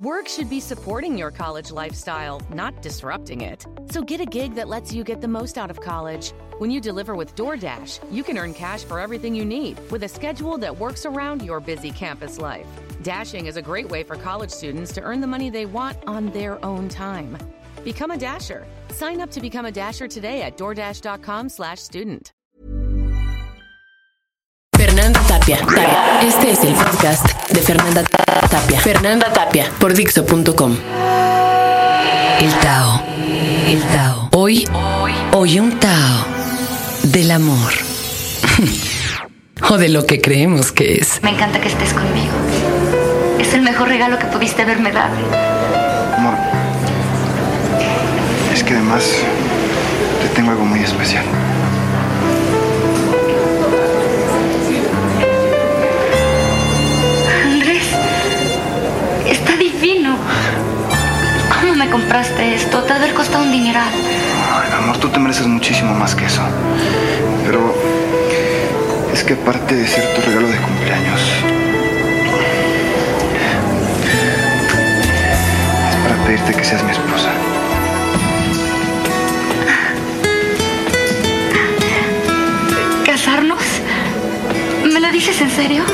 Work should be supporting your college lifestyle, not disrupting it. So get a gig that lets you get the most out of college. When you deliver with DoorDash, you can earn cash for everything you need with a schedule that works around your busy campus life. Dashing is a great way for college students to earn the money they want on their own time. Become a Dasher. Sign up to become a Dasher today at DoorDash.com slash student. Fernanda Tapia. Este es el podcast de Fernanda Tapia. Fernanda Tapia por Dixo.com. El Tao. El Tao. Hoy, hoy un Tao del amor. o de lo que creemos que es. Me encanta que estés conmigo. Es el mejor regalo que pudiste haberme dado. Amor, es que además te tengo algo muy especial. Me compraste esto? Te ha de haber costado un dineral. Ay, amor, tú te mereces muchísimo más que eso. Pero es que aparte de ser tu regalo de cumpleaños, es para pedirte que seas mi esposa. ¿Casarnos? ¿Me lo dices en serio?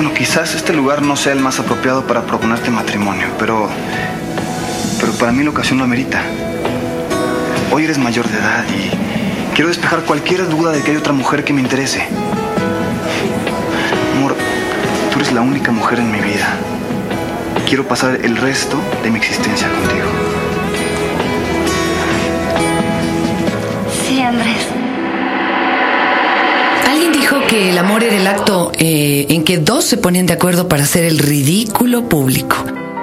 Bueno, quizás este lugar no sea el más apropiado para proponerte matrimonio, pero. Pero para mí la ocasión lo amerita. Hoy eres mayor de edad y quiero despejar cualquier duda de que hay otra mujer que me interese. Amor, tú eres la única mujer en mi vida. Quiero pasar el resto de mi existencia contigo. Dijo que el amor era el acto eh, en que dos se ponían de acuerdo para hacer el ridículo público.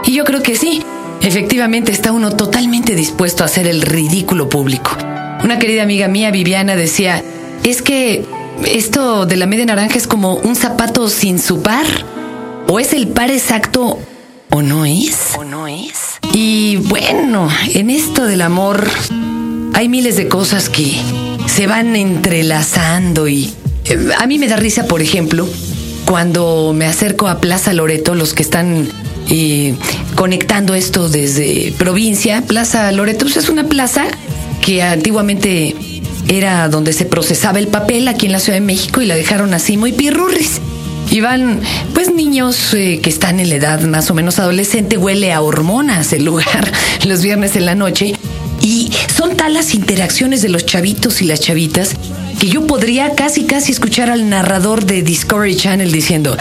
Y yo creo que sí. Efectivamente está uno totalmente dispuesto a hacer el ridículo público. Una querida amiga mía, Viviana, decía, es que esto de la media naranja es como un zapato sin su par. O es el par exacto o no es. O no es. Y bueno, en esto del amor hay miles de cosas que se van entrelazando y a mí me da risa, por ejemplo, cuando me acerco a Plaza Loreto, los que están eh, conectando esto desde provincia, Plaza Loreto pues, es una plaza que antiguamente era donde se procesaba el papel aquí en la Ciudad de México y la dejaron así muy pirurris. Y van, pues, niños eh, que están en la edad más o menos adolescente, huele a hormonas el lugar los viernes en la noche. Y son tal las interacciones de los chavitos y las chavitas que yo podría casi casi escuchar al narrador de Discovery Channel diciendo...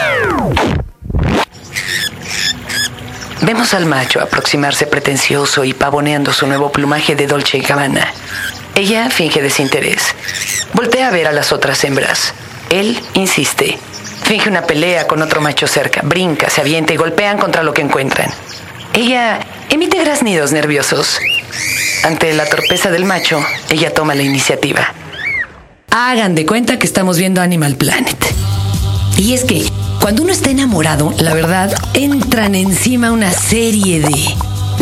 Vemos al macho aproximarse pretencioso y pavoneando su nuevo plumaje de Dolce Gabbana. Ella finge desinterés. Voltea a ver a las otras hembras. Él insiste. Finge una pelea con otro macho cerca. Brinca, se avienta y golpean contra lo que encuentran. Ella emite graznidos nerviosos. Ante la torpeza del macho, ella toma la iniciativa. Hagan de cuenta que estamos viendo Animal Planet. Y es que cuando uno está enamorado, la verdad, entran encima una serie de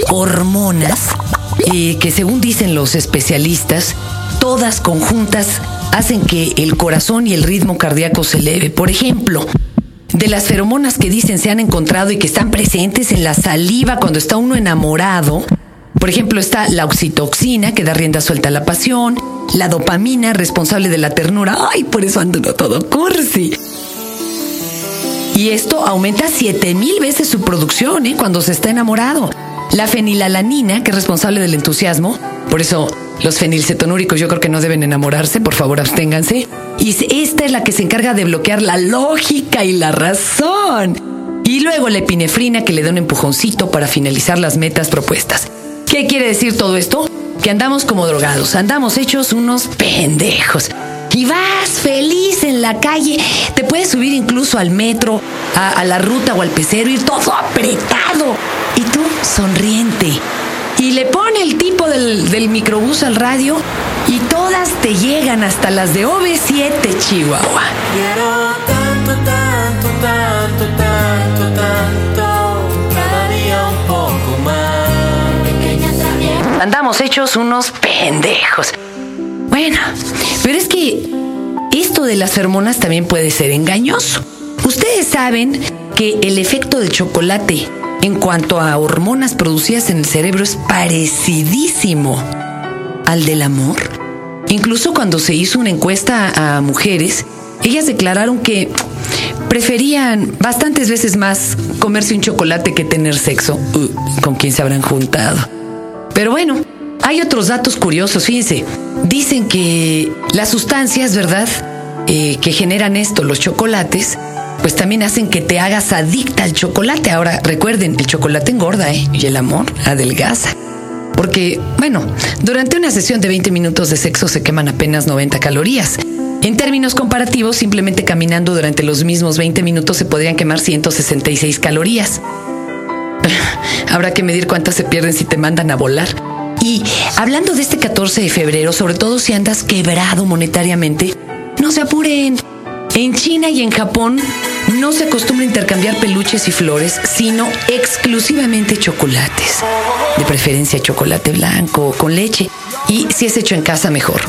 hormonas eh, que según dicen los especialistas, todas conjuntas hacen que el corazón y el ritmo cardíaco se eleve. Por ejemplo, de las feromonas que dicen se han encontrado y que están presentes en la saliva cuando está uno enamorado, por ejemplo, está la oxitoxina, que da rienda suelta a la pasión, la dopamina, responsable de la ternura. Ay, por eso ando todo cursi. Y esto aumenta 7000 veces su producción ¿eh? cuando se está enamorado. La fenilalanina, que es responsable del entusiasmo, por eso los fenilcetonúricos yo creo que no deben enamorarse, por favor absténganse. Y esta es la que se encarga de bloquear la lógica y la razón. Y luego la epinefrina que le da un empujoncito para finalizar las metas propuestas. ¿Qué quiere decir todo esto? Que andamos como drogados, andamos hechos unos pendejos. Y vas feliz en la calle, te puedes subir incluso al metro, a, la ruta o al pecero, ir todo apretado. Y tú sonriente. Y le pone el tipo del, del microbús al radio y todas te llegan hasta las de OV7, Chihuahua. Quiero tanto, tanto, hechos unos pendejos. Bueno, pero es que esto de las hormonas también puede ser engañoso. Ustedes saben que el efecto del chocolate en cuanto a hormonas producidas en el cerebro es parecidísimo al del amor. Incluso cuando se hizo una encuesta a mujeres, ellas declararon que preferían bastantes veces más comerse un chocolate que tener sexo uh, con quien se habrán juntado. Pero bueno, hay otros datos curiosos, fíjense. Dicen que las sustancias, ¿verdad? Eh, que generan esto, los chocolates, pues también hacen que te hagas adicta al chocolate. Ahora, recuerden, el chocolate engorda, ¿eh? Y el amor adelgaza. Porque, bueno, durante una sesión de 20 minutos de sexo se queman apenas 90 calorías. En términos comparativos, simplemente caminando durante los mismos 20 minutos se podrían quemar 166 calorías. Habrá que medir cuántas se pierden si te mandan a volar. Y hablando de este 14 de febrero, sobre todo si andas quebrado monetariamente, no se apuren. En China y en Japón no se acostumbra intercambiar peluches y flores, sino exclusivamente chocolates. De preferencia chocolate blanco con leche. Y si es hecho en casa, mejor.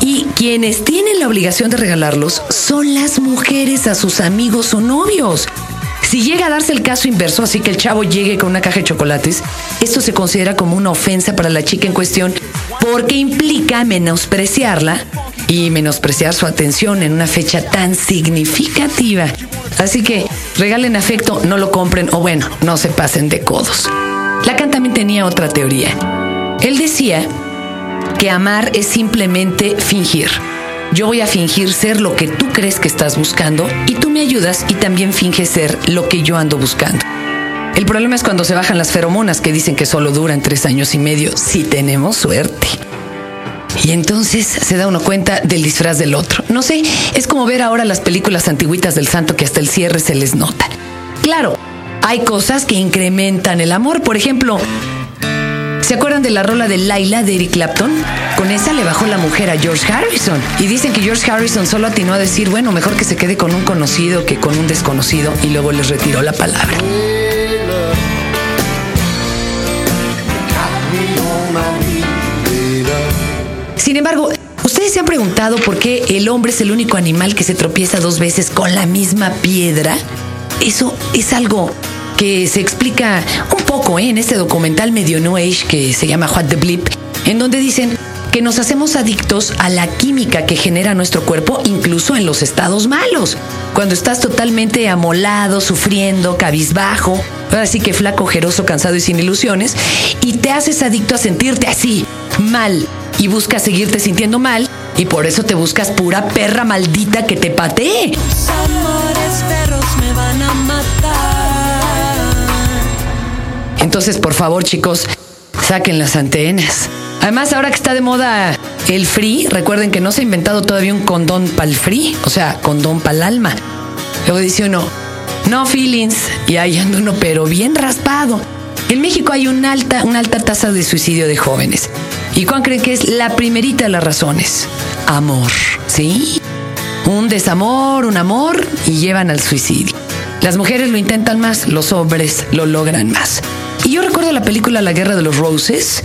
Y quienes tienen la obligación de regalarlos son las mujeres a sus amigos o novios. Si llega a darse el caso inverso, así que el chavo llegue con una caja de chocolates, esto se considera como una ofensa para la chica en cuestión porque implica menospreciarla y menospreciar su atención en una fecha tan significativa. Así que regalen afecto, no lo compren o bueno, no se pasen de codos. Lacan también tenía otra teoría. Él decía que amar es simplemente fingir. Yo voy a fingir ser lo que tú crees que estás buscando y tú me ayudas y también finges ser lo que yo ando buscando. El problema es cuando se bajan las feromonas que dicen que solo duran tres años y medio, si tenemos suerte. Y entonces se da uno cuenta del disfraz del otro. No sé, es como ver ahora las películas antiguitas del santo que hasta el cierre se les nota. Claro, hay cosas que incrementan el amor. Por ejemplo, ¿Se acuerdan de la rola de Laila de Eric Clapton? Con esa le bajó la mujer a George Harrison. Y dicen que George Harrison solo atinó a decir, bueno, mejor que se quede con un conocido que con un desconocido. Y luego les retiró la palabra. Sin embargo, ¿ustedes se han preguntado por qué el hombre es el único animal que se tropieza dos veces con la misma piedra? Eso es algo que se explica un poco ¿eh? en este documental medio No Age que se llama What the Blip, en donde dicen que nos hacemos adictos a la química que genera nuestro cuerpo incluso en los estados malos. Cuando estás totalmente amolado, sufriendo, cabizbajo, así que flaco, ojeroso, cansado y sin ilusiones, y te haces adicto a sentirte así, mal, y buscas seguirte sintiendo mal, y por eso te buscas pura perra maldita que te patee. Amores perros me van a matar. Entonces, por favor, chicos, saquen las antenas. Además, ahora que está de moda el free, recuerden que no se ha inventado todavía un condón para el free, o sea, condón para el alma. Luego dice uno, no feelings, y ahí anda uno, pero bien raspado. En México hay una alta, una alta tasa de suicidio de jóvenes. ¿Y cuál creen que es la primerita de las razones? Amor, ¿sí? Un desamor, un amor y llevan al suicidio. Las mujeres lo intentan más, los hombres lo logran más. Y yo recuerdo la película La Guerra de los Roses.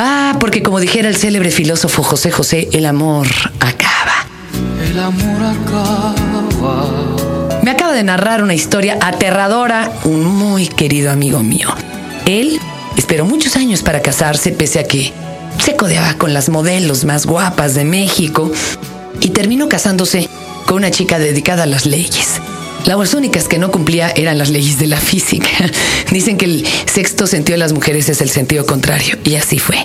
Ah, porque como dijera el célebre filósofo José José, el amor acaba. El amor acaba. Me acaba de narrar una historia aterradora un muy querido amigo mío. Él esperó muchos años para casarse pese a que se codeaba con las modelos más guapas de México y terminó casándose con una chica dedicada a las leyes. Las únicas que no cumplía eran las leyes de la física. Dicen que el sexto sentido de las mujeres es el sentido contrario, y así fue.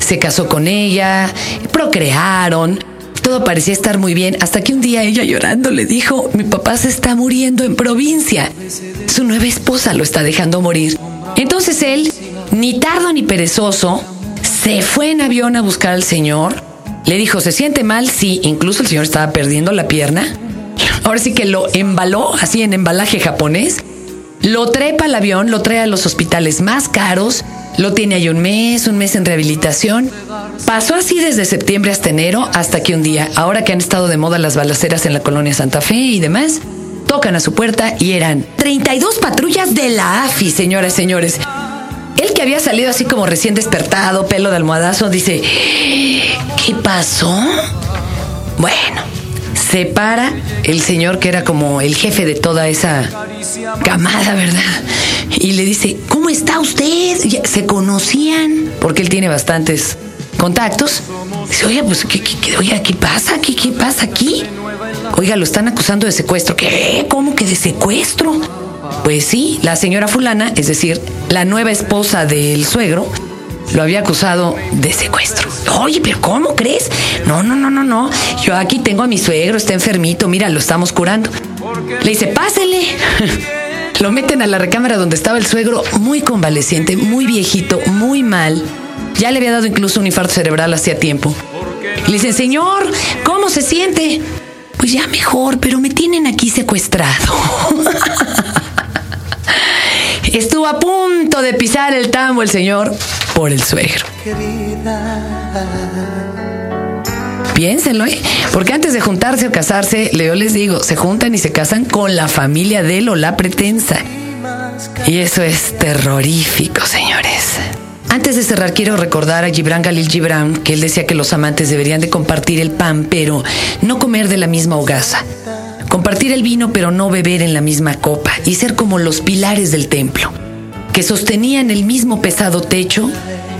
Se casó con ella, procrearon, todo parecía estar muy bien, hasta que un día ella llorando le dijo, mi papá se está muriendo en provincia, su nueva esposa lo está dejando morir. Entonces él, ni tardo ni perezoso, se fue en avión a buscar al señor, le dijo, ¿se siente mal? Sí, incluso el señor estaba perdiendo la pierna ahora sí que lo embaló así en embalaje japonés, lo trepa al avión, lo trae a los hospitales más caros, lo tiene ahí un mes, un mes en rehabilitación. Pasó así desde septiembre hasta enero, hasta que un día, ahora que han estado de moda las balaceras en la colonia Santa Fe y demás, tocan a su puerta y eran 32 patrullas de la AFI, señoras y señores. Él que había salido así como recién despertado, pelo de almohadazo, dice, ¿qué pasó? Bueno, se para el señor que era como el jefe de toda esa camada, ¿verdad? y le dice, ¿cómo está usted? Se conocían, porque él tiene bastantes contactos. Dice, oiga, pues, ¿qué, qué, qué- oiga, ¿qué pasa? ¿Qué, ¿Qué pasa aquí? Oiga, lo están acusando de secuestro. ¿Qué? ¿Cómo que de secuestro? Pues sí, la señora fulana, es decir, la nueva esposa del suegro, lo había acusado de secuestro. Oye, pero ¿cómo crees? No, no, no, no, no. Yo aquí tengo a mi suegro, está enfermito, mira, lo estamos curando. Le dice, pásele. Lo meten a la recámara donde estaba el suegro, muy convaleciente, muy viejito, muy mal. Ya le había dado incluso un infarto cerebral hacía tiempo. Le dicen, señor, ¿cómo se siente? Pues ya mejor, pero me tienen aquí secuestrado. Estuvo a punto de pisar el tambo el señor por el suegro. Piénsenlo, ¿eh? Porque antes de juntarse o casarse, Leo les digo, se juntan y se casan con la familia de él o la pretensa. Y eso es terrorífico, señores. Antes de cerrar, quiero recordar a Gibran Galil Gibran que él decía que los amantes deberían de compartir el pan, pero no comer de la misma hogaza. Compartir el vino, pero no beber en la misma copa. Y ser como los pilares del templo, que sostenían el mismo pesado techo,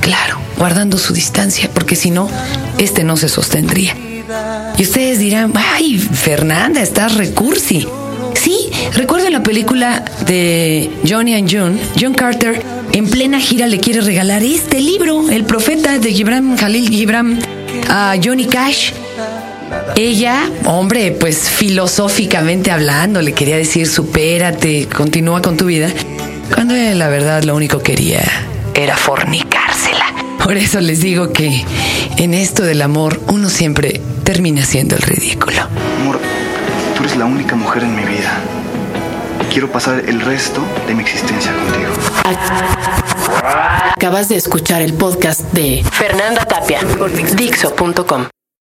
claro, guardando su distancia, porque si no, este no se sostendría. Y ustedes dirán, ay, Fernanda, estás recursi. Sí, recuerdo la película de Johnny and June, John Carter en plena gira le quiere regalar este libro, El profeta de Gibran Khalil Gibran, a Johnny Cash. Ella, hombre, pues filosóficamente hablando, le quería decir, supérate, continúa con tu vida, cuando él, la verdad lo único quería era fornicársela. Por eso les digo que en esto del amor uno siempre termina siendo el ridículo. Amor, tú eres la única mujer en mi vida. Quiero pasar el resto de mi existencia contigo. Acabas de escuchar el podcast de Fernanda Tapia por Dixo.com.